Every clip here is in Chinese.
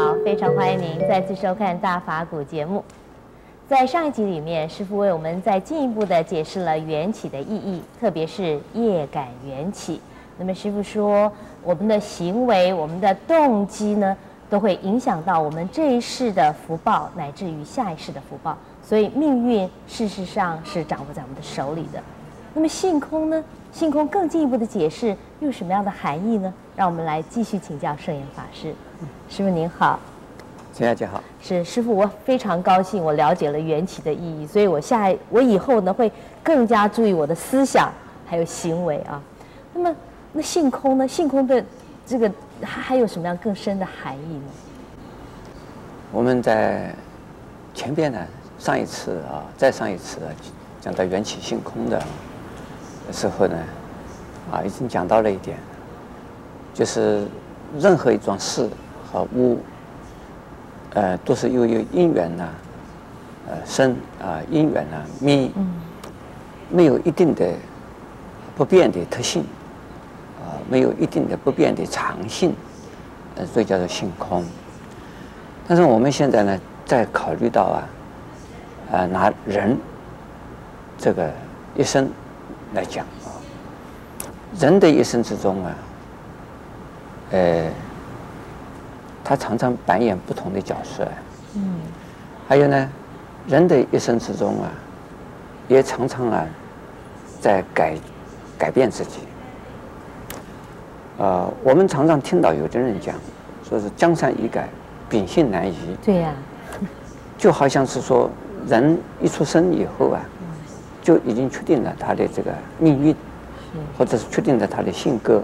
好，非常欢迎您再次收看《大法古》节目。在上一集里面，师傅为我们再进一步的解释了缘起的意义，特别是业感缘起。那么师傅说，我们的行为、我们的动机呢，都会影响到我们这一世的福报，乃至于下一世的福报。所以命运事实上是掌握在我们的手里的。那么性空呢？性空更进一步的解释有什么样的含义呢？让我们来继续请教圣严法师。师傅您好，陈小姐好。是师傅，我非常高兴，我了解了缘起的意义，所以我下我以后呢会更加注意我的思想还有行为啊。那么那性空呢？性空的这个还还有什么样更深的含义呢？我们在前边呢，上一次啊，再上一次讲到缘起性空的。时候呢，啊，已经讲到了一点，就是任何一桩事和物，呃，都是由于因缘呢，呃，生啊，因缘呢，灭，没有一定的不变的特性，啊，没有一定的不变的常性，呃，所以叫做性空。但是我们现在呢，在考虑到啊，啊，拿人这个一生。来讲啊，人的一生之中啊，呃，他常常扮演不同的角色。嗯。还有呢，人的一生之中啊，也常常啊，在改改变自己。呃，我们常常听到有的人讲，说是江山易改，秉性难移。对呀。就好像是说，人一出生以后啊。就已经确定了他的这个命运，或者是确定了他的性格，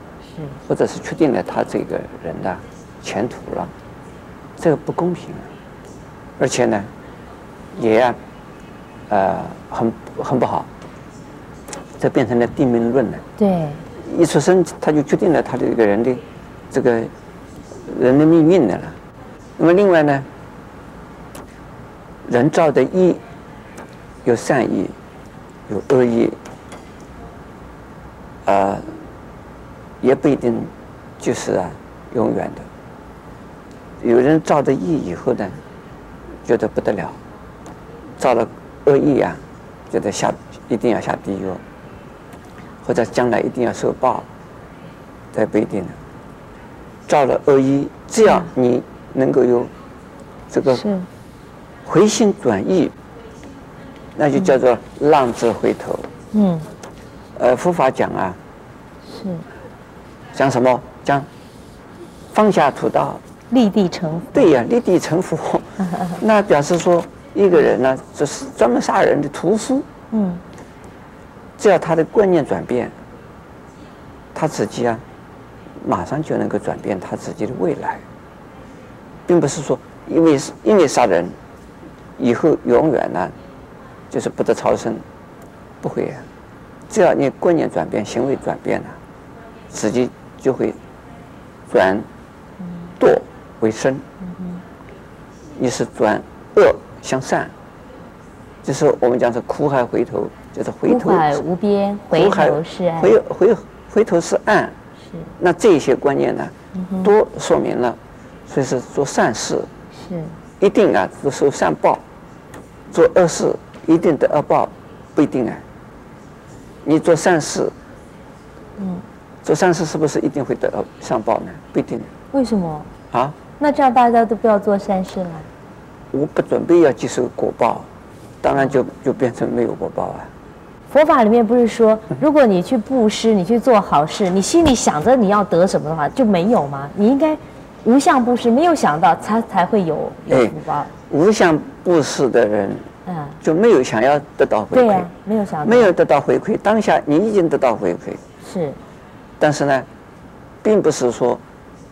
或者是确定了他这个人的前途了，这个不公平，而且呢，也啊，呃，很很不好，这变成了定命论了。对，一出生他就决定了他的这个人的这个人的命运的了。那么另外呢，人造的意有善意。有恶意，啊，也不一定就是啊永远的。有人造的意以后呢，觉得不得了，造了恶意啊，觉得下一定要下地狱，或者将来一定要受报，这不一定的。造了恶意，只要你能够有这个回心转意。那就叫做浪子回头。嗯。呃，佛法讲啊。是。讲什么？讲放下屠刀，立地成佛。对呀，立地成佛。那表示说，一个人呢，就是专门杀人的屠夫。嗯。只要他的观念转变，他自己啊，马上就能够转变他自己的未来，并不是说因为因为杀人，以后永远呢。就是不得超生，不会啊！只要你观念转变，行为转变了，自己就会转堕为生。你是转恶向善，就是我们讲是苦海回头，就是回头。苦海无边，回头是岸。回回回头是岸。是。那这些观念呢，都说明了，所以是做善事，是一定啊，是受善报；做恶事。一定得恶报，不一定啊。你做善事，嗯，做善事是不是一定会得到上报呢？不一定。为什么？啊？那这样大家都不要做善事了？我不准备要接受果报，当然就就变成没有果报啊。佛法里面不是说，如果你去布施，你去做好事，你心里想着你要得什么的话，就没有吗？你应该无相布施，没有想到他才会有有福报。无相布施的人。嗯，就没有想要得到回馈，啊、没有想到，没有得到回馈。当下你已经得到回馈，是，但是呢，并不是说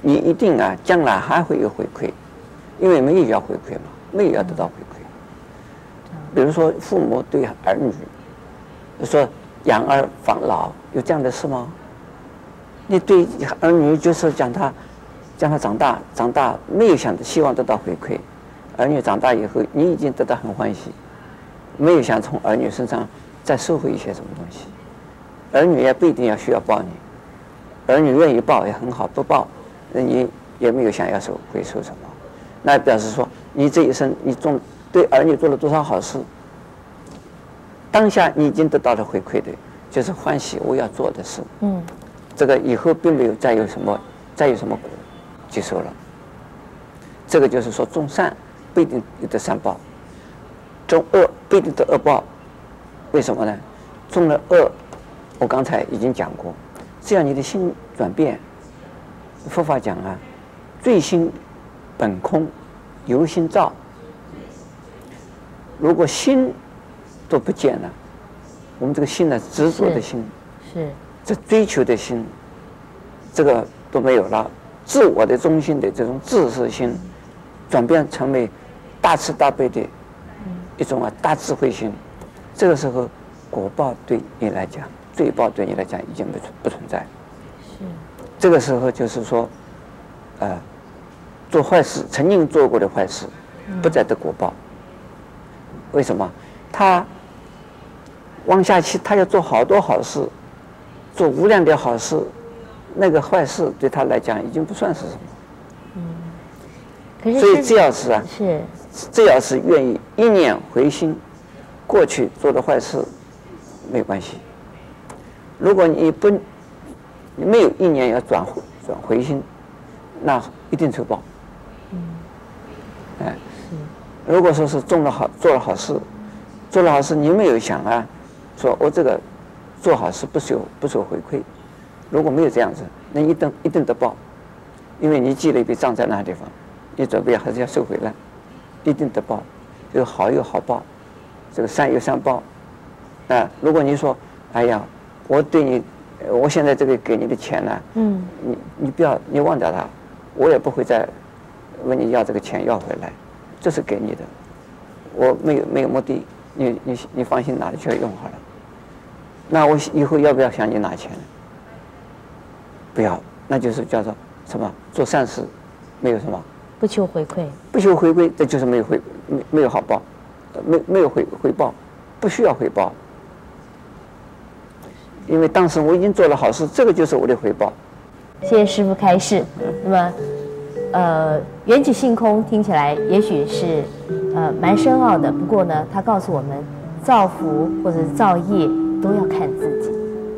你一定啊，将来还会有回馈，因为没有要回馈嘛，没有要得到回馈。嗯、比如说父母对儿女，说养儿防老，有这样的事吗？你对儿女就是讲他，将他长大，长大没有想希望得到回馈，儿女长大以后，你已经得到很欢喜。没有想从儿女身上再收回一些什么东西，儿女也不一定要需要报你，儿女愿意报也很好，不报，那你也没有想要收回收什么，那表示说你这一生你做对儿女做了多少好事，当下你已经得到了回馈的，就是欢喜我要做的事。嗯，这个以后并没有再有什么再有什么果接受了。这个就是说种善不一定有得善报，种恶不一定得恶报。为什么呢？中了恶，我刚才已经讲过，只要你的心转变，佛法讲啊，罪心本空，由心造。如果心都不见了，我们这个心呢，执着的心，是，是这追求的心，这个都没有了，自我的中心的这种自私心，转变成为大慈大悲的一种啊大智慧心。这个时候，果报对你来讲，罪报对你来讲已经不存不存在。是。这个时候就是说，呃，做坏事曾经做过的坏事，不再得果报。为什么？他往下去，他要做好多好事，做无量的好事，那个坏事对他来讲已经不算是什么。嗯。可是。所以只要是啊，是，只要是愿意一念回心。过去做的坏事没关系，如果你不你没有一念要转转回心，那一定受报。嗯，哎，如果说是种了好做了好事，做了好事你没有想啊，说我这个做好事不受不受回馈，如果没有这样子，那一定一定得报，因为你记了一笔账在那个地方，你准备还是要收回来，一定得报，有好有好报。这个善有善报，啊，如果你说，哎呀，我对你，我现在这个给你的钱呢，嗯，你你不要，你忘掉它，我也不会再问你要这个钱要回来，这是给你的，我没有没有目的，你你你放心拿去用好了，那我以后要不要向你拿钱？不要，那就是叫做什么做善事，没有什么，不求回馈，不求回馈，这就是没有回没没有好报。没没有回回报，不需要回报，因为当时我已经做了好事，这个就是我的回报。谢谢师傅开示。那么，呃，缘起性空听起来也许是呃蛮深奥的，不过呢，他告诉我们，造福或者造业都要看自己。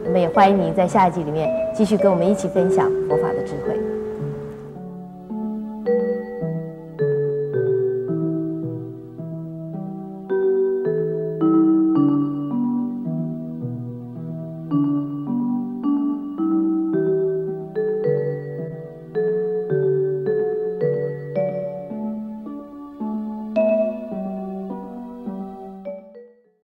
那么也欢迎您在下一集里面继续跟我们一起分享佛法的智慧。